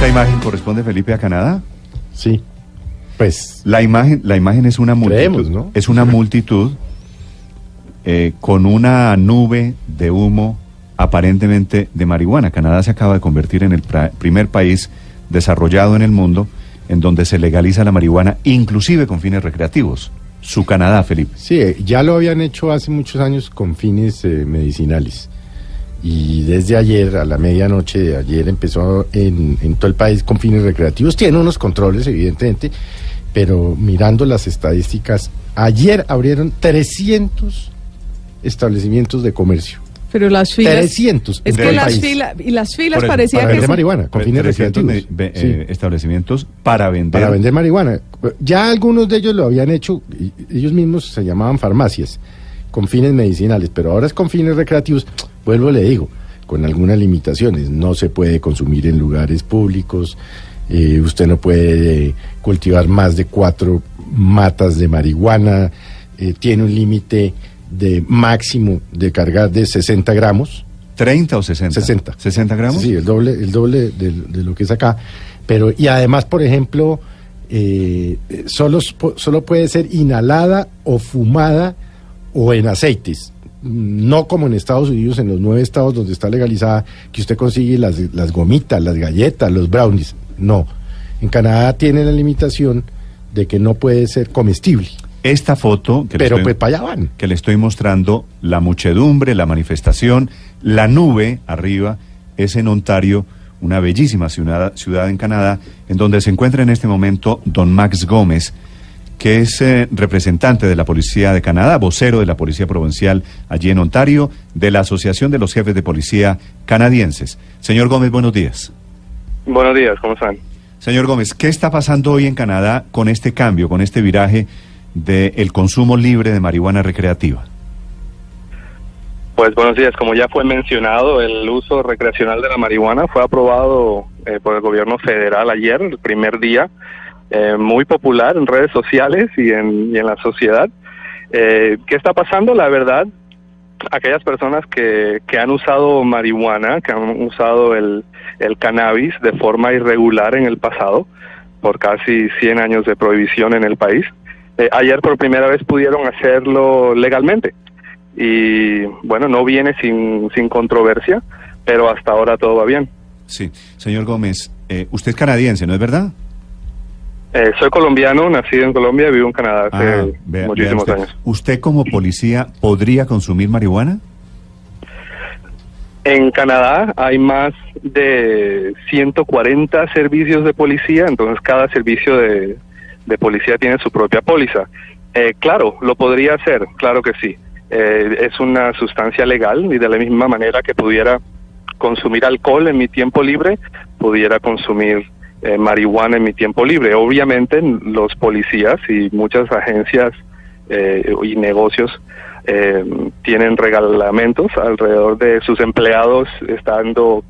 ¿Esta imagen corresponde, Felipe, a Canadá? Sí. Pues La imagen, la imagen es una multitud. Creemos, ¿no? Es una multitud eh, con una nube de humo aparentemente de marihuana. Canadá se acaba de convertir en el primer país desarrollado en el mundo en donde se legaliza la marihuana, inclusive con fines recreativos. Su Canadá, Felipe. sí, eh, ya lo habían hecho hace muchos años con fines eh, medicinales. Y desde ayer, a la medianoche de ayer, empezó en, en todo el país con fines recreativos. Tiene unos controles, evidentemente, pero mirando las estadísticas, ayer abrieron 300 establecimientos de comercio. Pero las filas. 300 Es en que las país. filas. Y las filas Por eso, parecía para que. vender sí. marihuana, con fines 300 recreativos. me- ve- Sí. eh, establecimientos para vender. para vender marihuana. Ya algunos de ellos lo habían hecho, y- ellos mismos se llamaban farmacias, con fines medicinales, pero ahora es con fines recreativos. Vuelvo, le digo, con algunas limitaciones. No se puede consumir en lugares públicos, eh, usted no puede eh, cultivar más de cuatro matas de marihuana, eh, tiene un límite de máximo de cargar de 60 gramos. 30 o 60. 60. 60 gramos. Sí, el doble, el doble de, de lo que es acá. Pero, y además, por ejemplo, eh, solo, solo puede ser inhalada o fumada o en aceites. No como en Estados Unidos, en los nueve estados donde está legalizada, que usted consigue las, las gomitas, las galletas, los brownies. No. En Canadá tiene la limitación de que no puede ser comestible. Esta foto que le Pero estoy- pues para allá van. que le estoy mostrando, la muchedumbre, la manifestación, la nube arriba, es en Ontario, una bellísima ciudad, ciudad en Canadá, en donde se encuentra en este momento don Max Gómez, que es eh, representante de la Policía de Canadá, vocero de la Policía Provincial allí en Ontario, de la Asociación de los Jefes de Policía Canadienses. Señor Gómez, buenos días. Buenos días, ¿cómo están? Señor Gómez, ¿qué está pasando hoy en Canadá con este cambio, con este viraje del consumo libre de marihuana recreativa? Pues buenos días, como ya fue mencionado, el uso recreacional de la marihuana fue aprobado eh, por el gobierno federal ayer, el primer día, eh, muy popular en redes sociales y en, y en la sociedad. Eh, ¿Qué está pasando? La verdad, aquellas personas que, que han usado marihuana, que han usado el, el cannabis de forma irregular en el pasado, por casi 100 años de prohibición en el país, eh, ayer por primera vez pudieron hacerlo legalmente. Y bueno, no viene sin, sin controversia, pero hasta ahora todo va bien. Sí, señor Gómez, eh, usted es canadiense, ¿no es verdad? Eh, soy colombiano, nacido en Colombia, vivo en Canadá hace Ah, vea- vea muchísimos usted. años. ¿Usted como policía podría consumir marihuana? En Canadá hay más de 140 servicios de policía, entonces cada servicio de, de policía tiene su propia póliza. Eh, claro, lo podría hacer, claro que sí. Eh, es una sustancia legal y de la misma manera que pudiera consumir alcohol en mi tiempo libre, pudiera consumir eh, marihuana en mi tiempo libre. Obviamente los policías y muchas agencias eh, y negocios eh, tienen reglamentos alrededor de sus empleados estando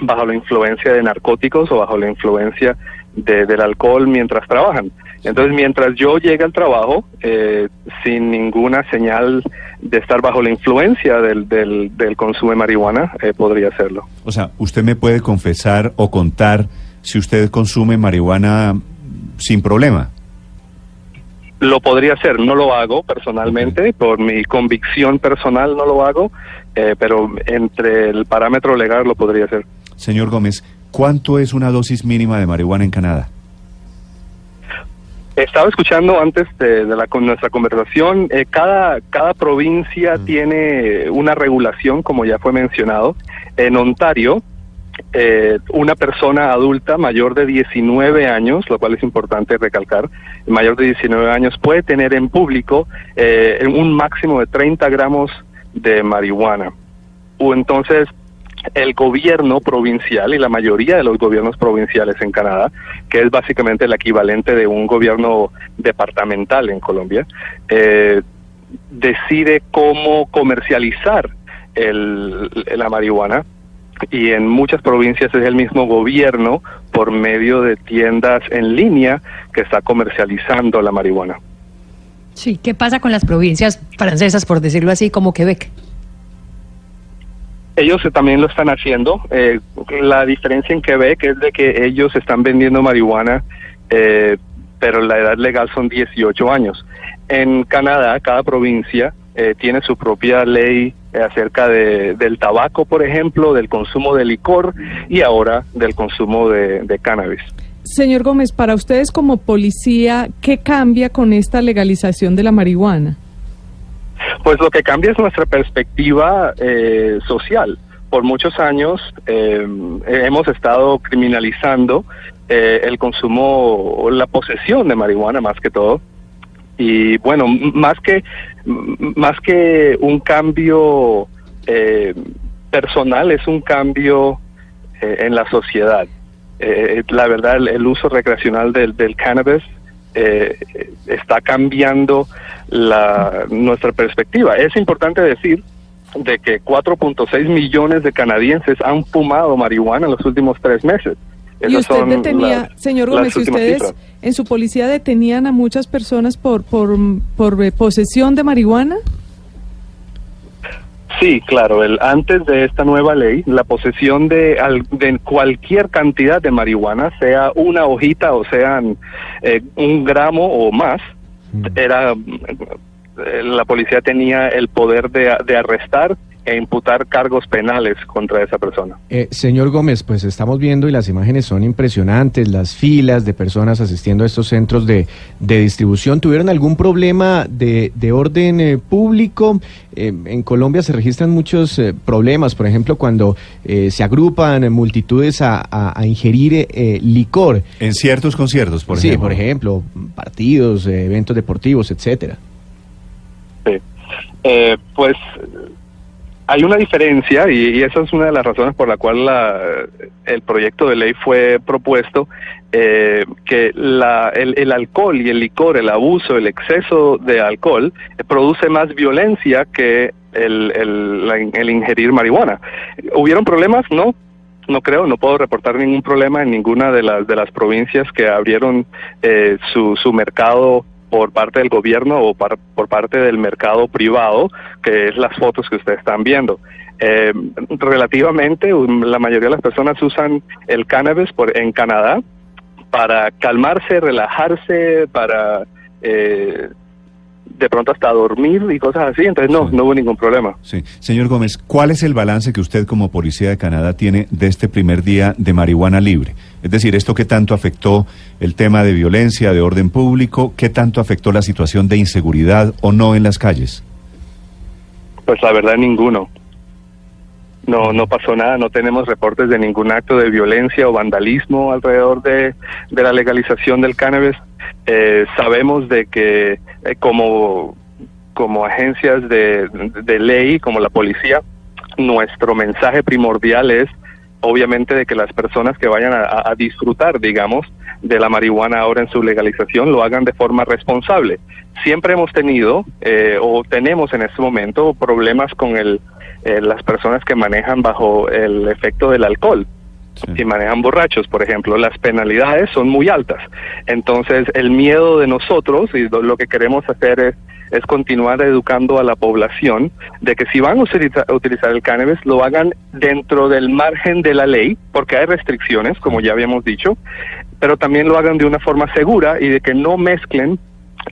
bajo la influencia de narcóticos o bajo la influencia de- del alcohol mientras trabajan. Entonces, mientras yo llegue al trabajo eh, sin ninguna señal de estar bajo la influencia del, del, del consumo de marihuana, eh, podría hacerlo. O sea, ¿usted me puede confesar o contar si usted consume marihuana sin problema? Lo podría hacer, no lo hago personalmente, por mi convicción personal no lo hago, eh, pero entre el parámetro legal lo podría hacer. Señor Gómez, ¿cuánto es una dosis mínima de marihuana en Canadá? Estaba escuchando antes de, de la, con nuestra conversación, eh, cada, cada provincia tiene una regulación, como ya fue mencionado. En Ontario, eh, una persona adulta mayor de 19 años, lo cual es importante recalcar, mayor de 19 años puede tener en público eh, un máximo de 30 gramos de marihuana. O entonces, el gobierno provincial y la mayoría de los gobiernos provinciales en Canadá, que es básicamente el equivalente de un gobierno departamental en Colombia, eh, decide cómo comercializar el, la marihuana y en muchas provincias es el mismo gobierno por medio de tiendas en línea que está comercializando la marihuana. Sí, ¿qué pasa con las provincias francesas, por decirlo así, como Quebec? Ellos también lo están haciendo. Eh, la diferencia en Quebec es de que ellos están vendiendo marihuana, eh, pero la edad legal son 18 años. En Canadá, cada provincia eh, tiene su propia ley acerca de, del tabaco, por ejemplo, del consumo de licor y ahora del consumo de, de cannabis. Señor Gómez, para ustedes como policía, ¿qué cambia con esta legalización de la marihuana? Pues lo que cambia es nuestra perspectiva eh, social. Por muchos años eh, hemos estado criminalizando eh, el consumo o la posesión de marihuana más que todo. Y bueno, más que más que un cambio personal, es un cambio en la sociedad. la verdad, el, uso recreacional del, del cannabis eh, está cambiando la, nuestra perspectiva. Es importante decir de que 4.6 millones de canadienses han fumado marihuana en los últimos tres meses. Y usted detenía, señor Gómez, ustedes en su policía detenían a muchas personas por, por, por eh, posesión de marihuana? Sí, claro. El, antes de esta nueva ley, la posesión de, de cualquier cantidad de marihuana, sea una hojita o sean eh, un gramo o más, mm. era eh, la policía tenía el poder de, de arrestar e imputar cargos penales contra esa persona. Eh, señor Gómez, pues estamos viendo y las imágenes son impresionantes, las filas de personas asistiendo a estos centros de, distribución. ¿Tuvieron algún problema de, orden eh, público? Eh, en Colombia se registran muchos problemas, por ejemplo, cuando se agrupan multitudes a, ingerir licor. En ciertos conciertos, por ejemplo. Sí, por ejemplo, partidos, eventos deportivos, etcétera. Sí. pues hay una diferencia y, esa es una de las razones por la cual el proyecto de ley fue propuesto, eh, que la, el, alcohol y el licor, el abuso, el exceso de alcohol eh, produce más violencia que el, el, ingerir marihuana. ¿Hubieron problemas? No, no creo, no puedo reportar ningún problema en ninguna de las de las provincias que abrieron eh, su, su mercado por parte del gobierno o por parte del mercado privado, que es las fotos que ustedes están viendo. Eh, relativamente, la mayoría de las personas usan el cannabis por, en Canadá para calmarse, relajarse, para eh, de pronto hasta dormir y cosas así, entonces no, no hubo ningún problema. Sí. Señor Gómez, ¿cuál es el balance que usted como policía de Canadá tiene de este primer día de marihuana libre? Es decir, ¿esto qué tanto afectó el tema de violencia, de orden público? ¿Qué tanto afectó la situación de inseguridad o no en las calles? Pues la verdad ninguno. No, no pasó nada, no tenemos reportes de ningún acto de violencia o vandalismo alrededor de, de la legalización del cannabis. Eh, sabemos de que eh, como, como agencias de, ley, como la policía, nuestro mensaje primordial es obviamente de que las personas que vayan a, disfrutar, digamos, de la marihuana ahora en su legalización lo hagan de forma responsable. Siempre hemos tenido eh, o tenemos en este momento problemas con el, las personas que manejan bajo el efecto del alcohol si manejan borrachos, por ejemplo, las penalidades son muy altas. Entonces, el miedo de nosotros y lo que queremos hacer es, continuar educando a la población de que si van a utilizar, el cannabis, lo hagan dentro del margen de la ley, porque hay restricciones, como ya habíamos dicho, pero también lo hagan de una forma segura y de que no mezclen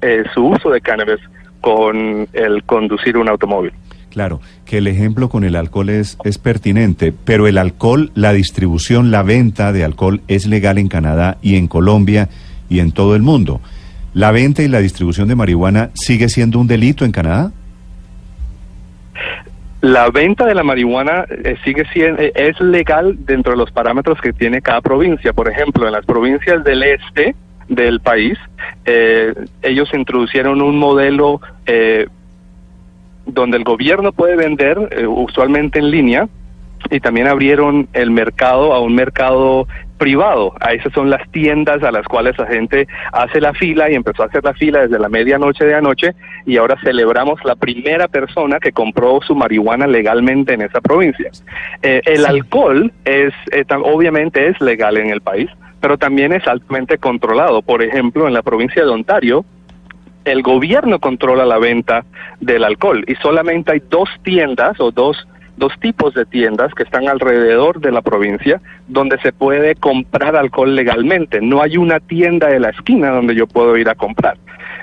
eh, su uso de cannabis con el conducir un automóvil. Claro, que el ejemplo con el alcohol es, es pertinente, pero el alcohol, la distribución, la venta de alcohol es legal en Canadá y en Colombia y en todo el mundo. ¿La venta y la distribución de marihuana sigue siendo un delito en Canadá? La venta de la marihuana eh, sigue siendo eh, es legal dentro de los parámetros que tiene cada provincia. Por ejemplo, en las provincias del este del país, eh, ellos introducieron un modelo donde el gobierno puede vender, eh, usualmente en línea, y también abrieron el mercado a un mercado privado. A esas son las tiendas a las cuales la gente hace la fila y empezó a hacer la fila desde la medianoche de anoche y ahora celebramos la primera persona que compró su marihuana legalmente en esa provincia. Eh, el alcohol es, eh, obviamente es legal en el país, pero también es altamente controlado. Por ejemplo, en la provincia de Ontario, el gobierno controla la venta del alcohol y solamente hay dos tiendas o dos dos tipos de tiendas que están alrededor de la provincia donde se puede comprar alcohol legalmente. No hay una tienda de la esquina donde yo puedo ir a comprar.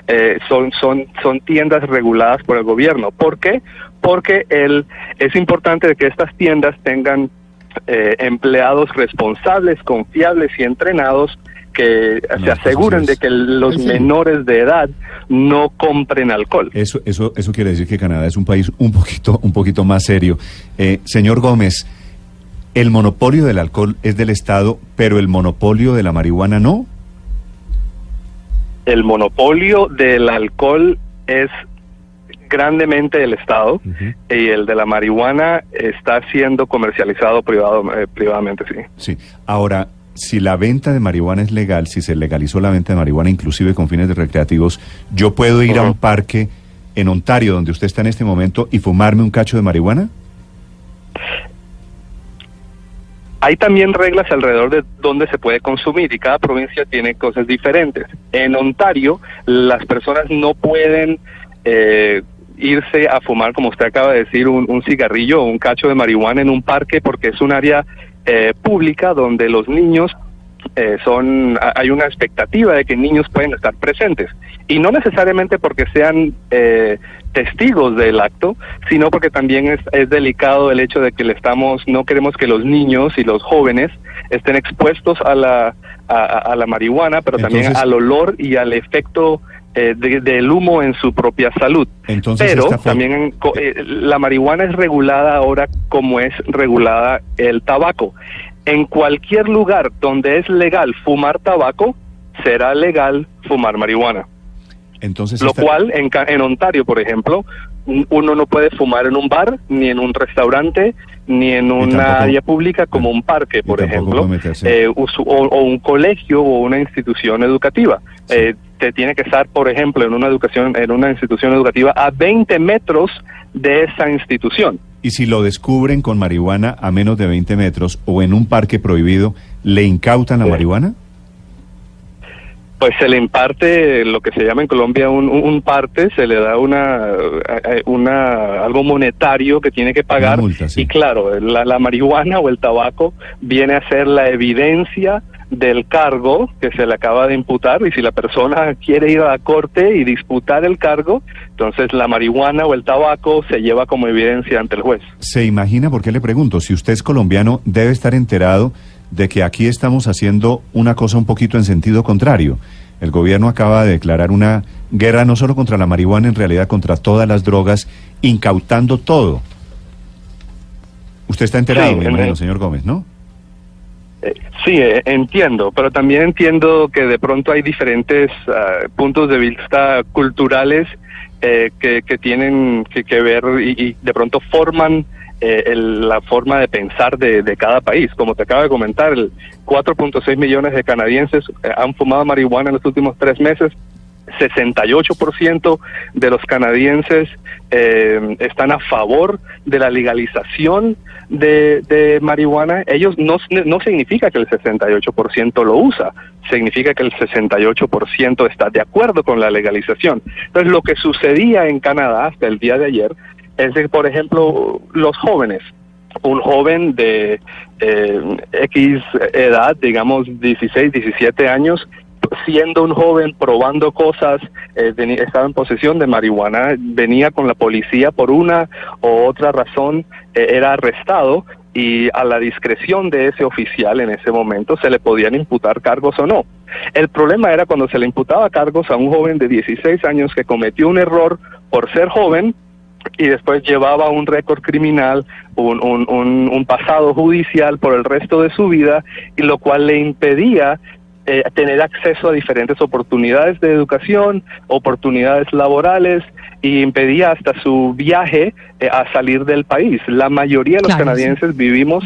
Eh, son, son, son tiendas reguladas por el gobierno. ¿Por qué? Porque el, es importante que estas tiendas tengan eh, empleados responsables, confiables y entrenados que se aseguren de que los menores de edad no compren alcohol. Eso, eso, eso quiere decir que Canadá es un país un poquito, un poquito más serio. Eh, señor Gómez, el monopolio del alcohol es del Estado, pero el monopolio de la marihuana no. El monopolio del alcohol es grandemente del Estado y el de la marihuana está siendo comercializado privado, eh, privadamente, sí. Sí. Ahora, si la venta de marihuana es legal, si se legalizó la venta de marihuana inclusive con fines de recreativos, yo puedo ir a un parque en Ontario, donde usted está en este momento, y fumarme un cacho de marihuana? Hay también reglas alrededor de dónde se puede consumir y cada provincia tiene cosas diferentes. En Ontario, las personas no pueden eh, irse a fumar, como usted acaba de decir, un, un cigarrillo o un cacho de marihuana en un parque porque es un área eh, pública donde los niños eh, son hay una expectativa de que niños pueden estar presentes. Y no necesariamente porque sean eh, testigos del acto sino porque también es, es, delicado el hecho de que le estamos no queremos que los niños y los jóvenes estén expuestos a la a, la marihuana pero también al olor y al efecto eh, del humo en su propia salud. Pero también eh, la marihuana es regulada ahora como es regulada el tabaco. En cualquier lugar donde es legal fumar tabaco, será legal fumar marihuana. Entonces, Lo cual en, en Ontario, por ejemplo, uno no puede fumar en un bar, ni en un restaurante, ni en una área pública como un parque, por ejemplo, eh, o, un colegio o una institución educativa. Eh, tiene que estar, por ejemplo, en una educación, en una institución educativa a 20 metros de esa institución. Y si lo descubren con marihuana a menos de 20 metros o en un parque prohibido, ¿le incautan la marihuana? pues se le imparte lo que se llama en Colombia un, parte, se le da una, eh, una algo monetario que tiene que pagar y claro, la, marihuana o el tabaco viene a ser la evidencia del cargo que se le acaba de imputar y si la persona quiere ir a la corte y disputar el cargo, entonces la marihuana o el tabaco se lleva como evidencia ante el juez. ¿Se imagina, por qué le pregunto, si usted es colombiano, debe estar enterado de que aquí estamos haciendo una cosa un poquito en sentido contrario. El gobierno acaba de declarar una guerra no solo contra la marihuana, en realidad contra todas las drogas, incautando todo. Usted está enterado, sí, señor Gómez, ¿no? Eh, sí, eh, entiendo, pero también entiendo que de pronto hay diferentes ah, puntos de vista culturales eh, que, tienen que, ver y, de pronto forman eh, la forma de pensar de, cada país. Como te acabo de comentar, el 4.6 millones de canadienses eh, han fumado marihuana en los últimos tres meses. 68% de los canadienses eh, están a favor de la legalización de, marihuana. Ellos no, no significa que el 68% lo usa, significa que el 68% está de acuerdo con la legalización. Entonces, lo que sucedía en Canadá hasta el día de ayer es de, por ejemplo, los jóvenes. Un joven de eh, X edad, digamos 16, 17 años, siendo un joven probando cosas, eh, estaba en posesión de marihuana, venía con la policía por una u otra razón, eh, era arrestado y a la discreción de ese oficial en ese momento se le podían imputar cargos o no. El problema era cuando se le imputaba cargos a un joven de 16 años que cometió un error por ser joven y después llevaba un récord criminal, un, un, un, pasado judicial por el resto de su vida, y lo cual le impedía eh, tener acceso a diferentes oportunidades de educación, oportunidades laborales, y impedía hasta su viaje eh, a salir del país. La mayoría de los canadienses vivimos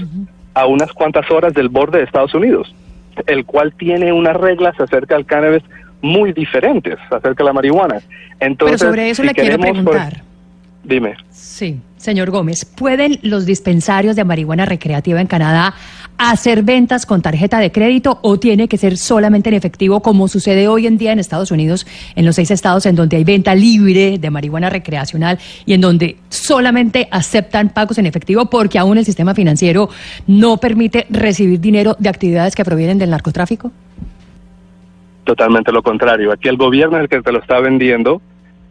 a unas cuantas horas del borde de Estados Unidos, el cual tiene unas reglas acerca del cannabis muy diferentes acerca de la marihuana. Entonces, Pero sobre eso le quiero preguntar. Dime. Sí, señor Gómez, ¿pueden los dispensarios de marihuana recreativa en Canadá hacer ventas con tarjeta de crédito o tiene que ser solamente en efectivo, como sucede hoy en día en Estados Unidos, en los seis estados en donde hay venta libre de marihuana recreacional y en donde solamente aceptan pagos en efectivo porque aún el sistema financiero no permite recibir dinero de actividades que provienen del narcotráfico? Totalmente lo contrario. Aquí el gobierno es el que te lo está vendiendo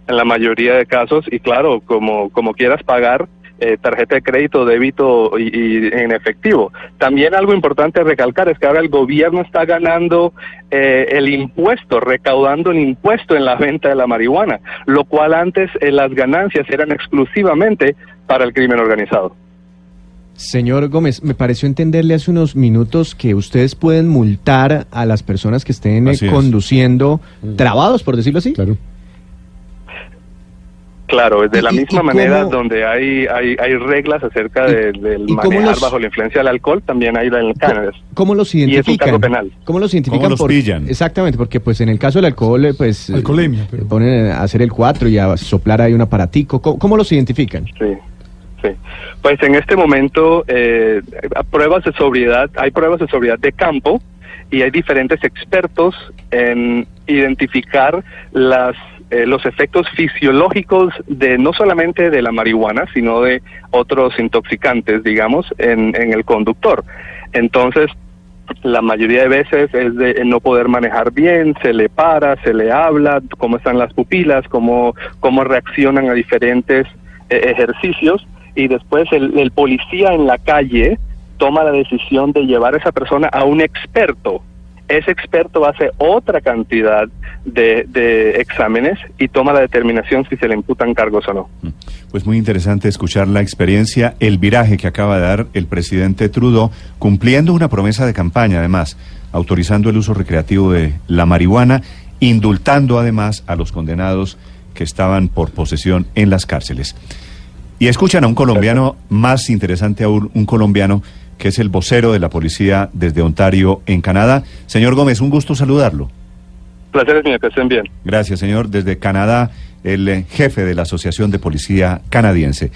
en la mayoría de casos y claro, como, como quieras pagar, eh, tarjeta de crédito, débito y, en efectivo. También algo importante recalcar es que ahora el gobierno está ganando eh, el impuesto, recaudando el impuesto en la venta de la marihuana, lo cual antes eh, las ganancias eran exclusivamente para el crimen organizado. Señor Gómez, me pareció entenderle hace unos minutos que ustedes pueden multar a las personas que estén conduciendo trabados, por decirlo así. Claro. Claro, de la misma manera donde hay, hay, hay reglas acerca del manejar bajo la influencia del alcohol, también hay en Canadá. ¿Cómo los identifican? Y es un caso penal. ¿Cómo los identifican? ¿Cómo los pillan? Exactamente, porque pues en el caso del alcohol, eh, pues... Eh, Alcoholemia. Ponen a hacer el 4 y a soplar ahí un aparatico. ¿Cómo, los identifican? Sí. Sí. Pues en este momento, eh, pruebas de sobriedad, hay pruebas de sobriedad de campo y hay diferentes expertos en identificar las eh, los efectos fisiológicos de no solamente de la marihuana, sino de otros intoxicantes, digamos, en, en el conductor. Entonces, la mayoría de veces es de no poder manejar bien, se le para, se le habla, cómo están las pupilas, cómo, cómo reaccionan a diferentes eh, ejercicios y después el, el policía en la calle toma la decisión de llevar a esa persona a un experto ese experto hace otra cantidad de, exámenes y toma la determinación si se le imputan cargos o no. Mm. Pues muy interesante escuchar la experiencia, el viraje que acaba de dar el presidente Trudeau, cumpliendo una promesa de campaña, además, autorizando el uso recreativo de la marihuana, indultando además a los condenados que estaban por posesión en las cárceles. Y escuchan a un colombiano, más interesante aún, un colombiano que es el vocero de la policía desde Ontario, en Canadá. Señor Gómez, un gusto saludarlo. Placer es mío, que estén bien. Gracias, señor. Desde Canadá, el jefe de la Asociación de Policía Canadiense.